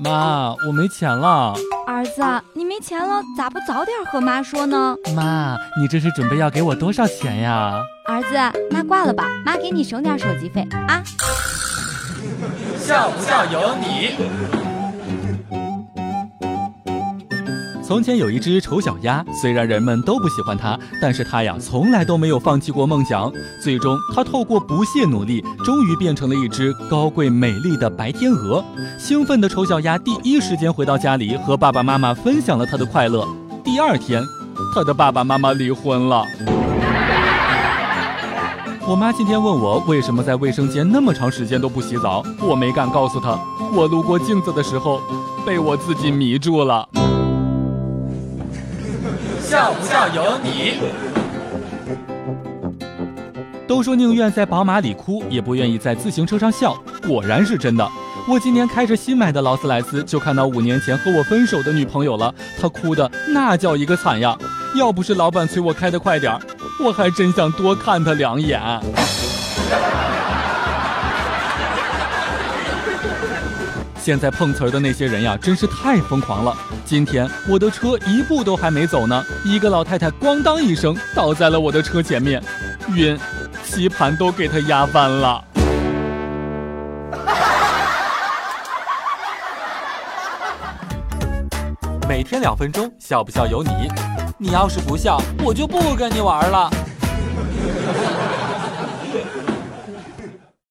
妈，我没钱了。儿子，你没钱了，咋不早点和妈说呢？妈，你这是准备要给我多少钱呀？儿子，那挂了吧，妈给你省点手机费啊。笑不笑由你。从前有一只丑小鸭，虽然人们都不喜欢它，但是它呀从来都没有放弃过梦想。最终，它透过不懈努力，终于变成了一只高贵美丽的白天鹅。兴奋的丑小鸭第一时间回到家里，和爸爸妈妈分享了它的快乐。第二天，它的爸爸妈妈离婚了。我妈今天问我为什么在卫生间那么长时间都不洗澡，我没敢告诉她。我路过镜子的时候，被我自己迷住了。笑不笑由你。都说宁愿在宝马里哭，也不愿意在自行车上笑，果然是真的。我今年开着新买的劳斯莱斯，就看到五年前和我分手的女朋友了，她哭的那叫一个惨呀！要不是老板催我开的快点我还真想多看她两眼。现在碰瓷儿的那些人呀，真是太疯狂了。今天我的车一步都还没走呢，一个老太太咣当一声倒在了我的车前面，晕，棋盘都给她压翻了。每天两分钟，笑不笑由你。你要是不笑，我就不跟你玩了。